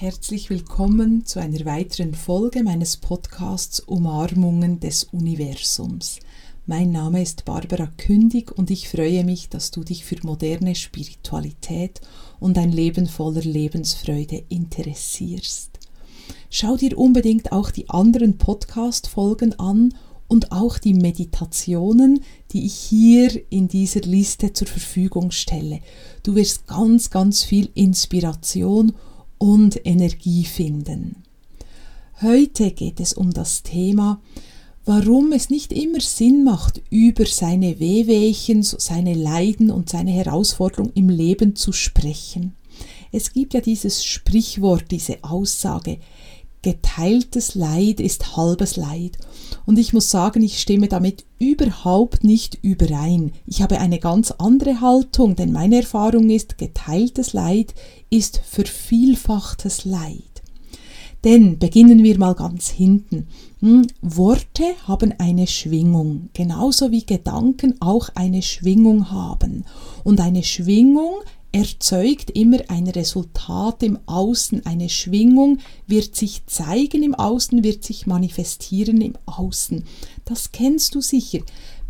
Herzlich willkommen zu einer weiteren Folge meines Podcasts Umarmungen des Universums. Mein Name ist Barbara Kündig und ich freue mich, dass du dich für moderne Spiritualität und ein Leben voller Lebensfreude interessierst. Schau dir unbedingt auch die anderen Podcast-Folgen an und auch die Meditationen, die ich hier in dieser Liste zur Verfügung stelle. Du wirst ganz, ganz viel Inspiration und Energie finden. Heute geht es um das Thema, warum es nicht immer Sinn macht, über seine Wehwehchen, seine Leiden und seine Herausforderungen im Leben zu sprechen. Es gibt ja dieses Sprichwort, diese Aussage, geteiltes Leid ist halbes Leid. Und ich muss sagen, ich stimme damit überhaupt nicht überein. Ich habe eine ganz andere Haltung, denn meine Erfahrung ist, geteiltes Leid ist vervielfachtes Leid. Denn beginnen wir mal ganz hinten. Hm, Worte haben eine Schwingung, genauso wie Gedanken auch eine Schwingung haben. Und eine Schwingung erzeugt immer ein Resultat im Außen. Eine Schwingung wird sich zeigen im Außen, wird sich manifestieren im Außen. Das kennst du sicher.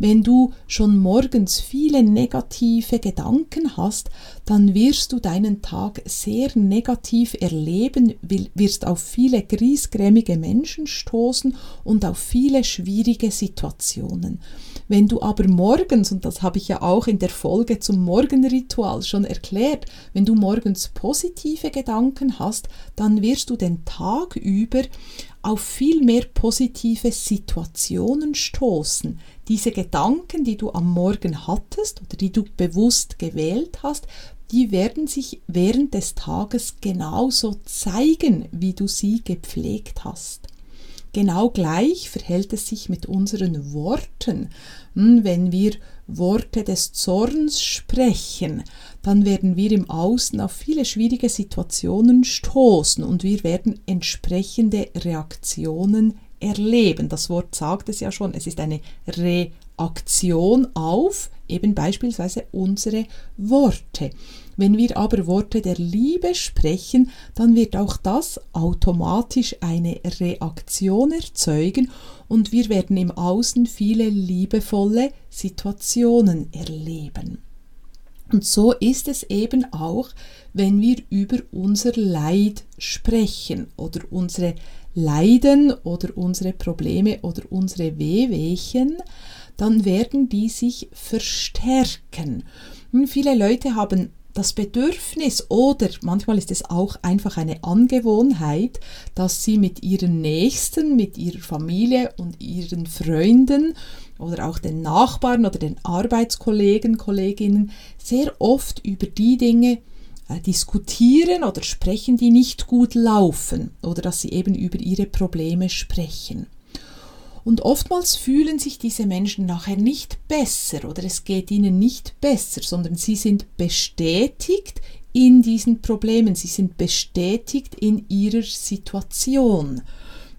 Wenn du schon morgens viele negative Gedanken hast, dann wirst du deinen Tag sehr negativ erleben, wirst auf viele griesgrämige Menschen stoßen und auf viele schwierige Situationen. Wenn du aber morgens, und das habe ich ja auch in der Folge zum Morgenritual schon erklärt, wenn du morgens positive Gedanken hast, dann wirst du den Tag über auf viel mehr positive Situationen stoßen. Diese Gedanken, die du am Morgen hattest oder die du bewusst gewählt hast, die werden sich während des Tages genauso zeigen, wie du sie gepflegt hast. Genau gleich verhält es sich mit unseren Worten. Hm, wenn wir Worte des Zorns sprechen, dann werden wir im Außen auf viele schwierige Situationen stoßen und wir werden entsprechende Reaktionen erleben. Das Wort sagt es ja schon, es ist eine Reaktion auf eben beispielsweise unsere Worte. Wenn wir aber Worte der Liebe sprechen, dann wird auch das automatisch eine Reaktion erzeugen und wir werden im Außen viele liebevolle Situationen erleben. Und so ist es eben auch, wenn wir über unser Leid sprechen oder unsere Leiden oder unsere Probleme oder unsere Wehwehchen, dann werden die sich verstärken. Und viele Leute haben das Bedürfnis oder manchmal ist es auch einfach eine Angewohnheit, dass sie mit ihren Nächsten, mit ihrer Familie und ihren Freunden oder auch den Nachbarn oder den Arbeitskollegen, Kolleginnen sehr oft über die Dinge äh, diskutieren oder sprechen, die nicht gut laufen oder dass sie eben über ihre Probleme sprechen. Und oftmals fühlen sich diese Menschen nachher nicht besser oder es geht ihnen nicht besser, sondern sie sind bestätigt in diesen Problemen, sie sind bestätigt in ihrer Situation.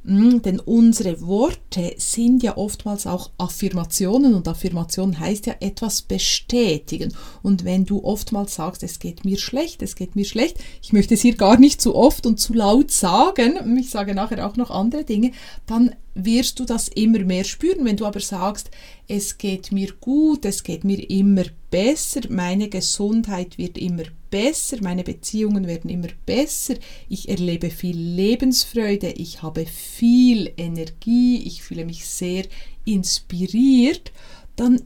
Mm, denn unsere Worte sind ja oftmals auch Affirmationen und Affirmation heißt ja etwas bestätigen. Und wenn du oftmals sagst, es geht mir schlecht, es geht mir schlecht, ich möchte es hier gar nicht zu oft und zu laut sagen, ich sage nachher auch noch andere Dinge, dann wirst du das immer mehr spüren. Wenn du aber sagst, es geht mir gut, es geht mir immer besser, meine Gesundheit wird immer besser, meine Beziehungen werden immer besser, ich erlebe viel Lebensfreude, ich habe viel Energie, ich fühle mich sehr inspiriert, dann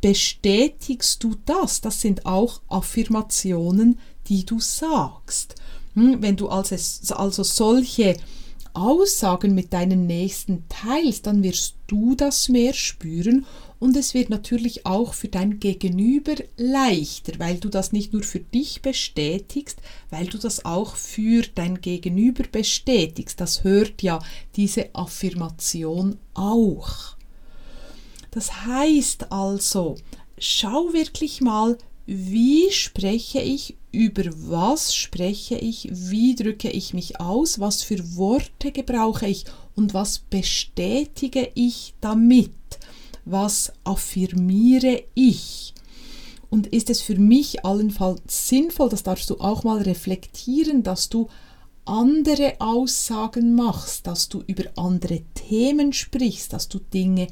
bestätigst du das. Das sind auch Affirmationen, die du sagst. Hm, wenn du also, also solche Aussagen mit deinen Nächsten teilst, dann wirst du das mehr spüren und es wird natürlich auch für dein Gegenüber leichter, weil du das nicht nur für dich bestätigst, weil du das auch für dein Gegenüber bestätigst. Das hört ja diese Affirmation auch. Das heißt also, schau wirklich mal, wie spreche ich, über was spreche ich, wie drücke ich mich aus, was für Worte gebrauche ich und was bestätige ich damit, was affirmiere ich. Und ist es für mich allenfalls sinnvoll, das darfst du auch mal reflektieren, dass du andere Aussagen machst, dass du über andere Themen sprichst, dass du Dinge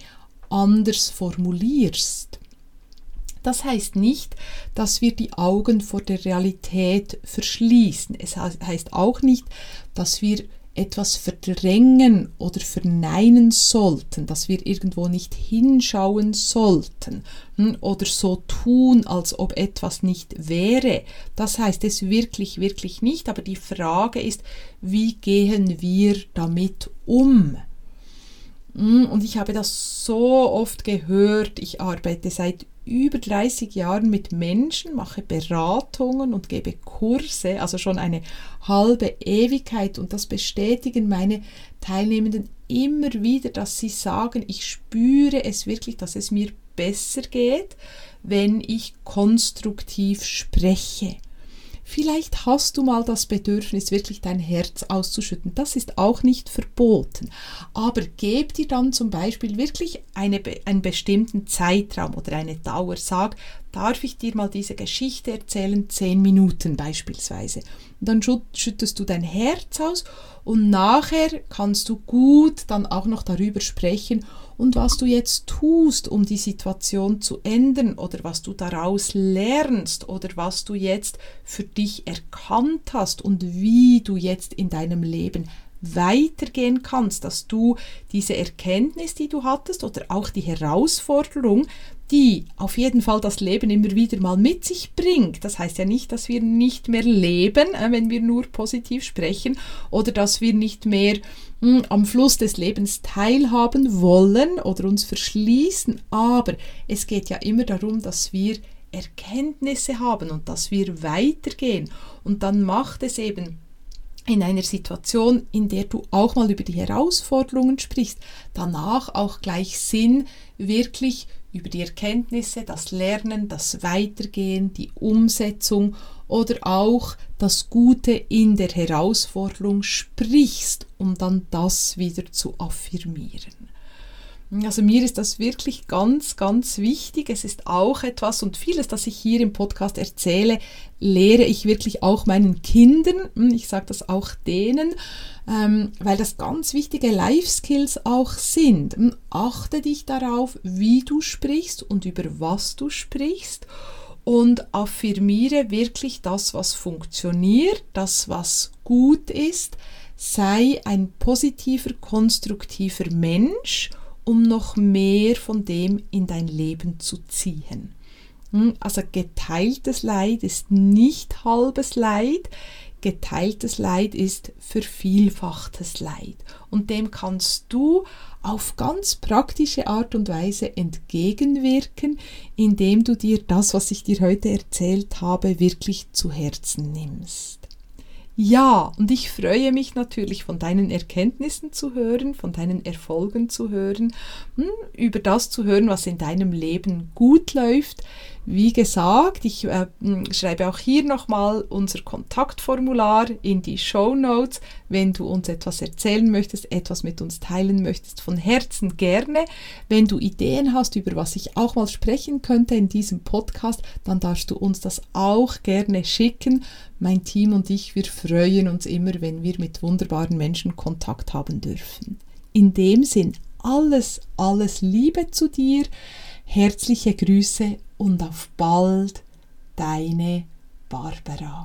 anders formulierst. Das heißt nicht, dass wir die Augen vor der Realität verschließen. Es heißt auch nicht, dass wir etwas verdrängen oder verneinen sollten, dass wir irgendwo nicht hinschauen sollten hm, oder so tun, als ob etwas nicht wäre. Das heißt es wirklich, wirklich nicht, aber die Frage ist, wie gehen wir damit um? Hm, und ich habe das so oft gehört, ich arbeite seit über 30 Jahren mit Menschen, mache Beratungen und gebe Kurse, also schon eine halbe Ewigkeit. Und das bestätigen meine Teilnehmenden immer wieder, dass sie sagen, ich spüre es wirklich, dass es mir besser geht, wenn ich konstruktiv spreche. Vielleicht hast du mal das Bedürfnis, wirklich dein Herz auszuschütten. Das ist auch nicht verboten. Aber geb dir dann zum Beispiel wirklich eine, einen bestimmten Zeitraum oder eine Dauer. Sag, darf ich dir mal diese Geschichte erzählen? Zehn Minuten beispielsweise. Und dann schüttest du dein Herz aus und nachher kannst du gut dann auch noch darüber sprechen und was du jetzt tust, um die Situation zu ändern oder was du daraus lernst oder was du jetzt für dich erkannt hast und wie du jetzt in deinem Leben weitergehen kannst, dass du diese Erkenntnis, die du hattest oder auch die Herausforderung, die auf jeden Fall das Leben immer wieder mal mit sich bringt. Das heißt ja nicht, dass wir nicht mehr leben, äh, wenn wir nur positiv sprechen oder dass wir nicht mehr hm, am Fluss des Lebens teilhaben wollen oder uns verschließen, aber es geht ja immer darum, dass wir Erkenntnisse haben und dass wir weitergehen. Und dann macht es eben in einer Situation, in der du auch mal über die Herausforderungen sprichst, danach auch gleich Sinn, wirklich über die Erkenntnisse, das Lernen, das Weitergehen, die Umsetzung oder auch das Gute in der Herausforderung sprichst, um dann das wieder zu affirmieren. Also mir ist das wirklich ganz, ganz wichtig. Es ist auch etwas und vieles, das ich hier im Podcast erzähle, lehre ich wirklich auch meinen Kindern. Ich sage das auch denen, ähm, weil das ganz wichtige Life-Skills auch sind. Achte dich darauf, wie du sprichst und über was du sprichst und affirmiere wirklich das, was funktioniert, das, was gut ist. Sei ein positiver, konstruktiver Mensch um noch mehr von dem in dein Leben zu ziehen. Hm, also geteiltes Leid ist nicht halbes Leid, geteiltes Leid ist vervielfachtes Leid. Und dem kannst du auf ganz praktische Art und Weise entgegenwirken, indem du dir das, was ich dir heute erzählt habe, wirklich zu Herzen nimmst. Ja, und ich freue mich natürlich von deinen Erkenntnissen zu hören, von deinen Erfolgen zu hören, hm, über das zu hören, was in deinem Leben gut läuft, wie gesagt, ich äh, schreibe auch hier nochmal unser Kontaktformular in die Show Notes, wenn du uns etwas erzählen möchtest, etwas mit uns teilen möchtest, von Herzen gerne. Wenn du Ideen hast, über was ich auch mal sprechen könnte in diesem Podcast, dann darfst du uns das auch gerne schicken. Mein Team und ich, wir freuen uns immer, wenn wir mit wunderbaren Menschen Kontakt haben dürfen. In dem Sinn, alles, alles Liebe zu dir. Herzliche Grüße und auf bald, deine Barbara.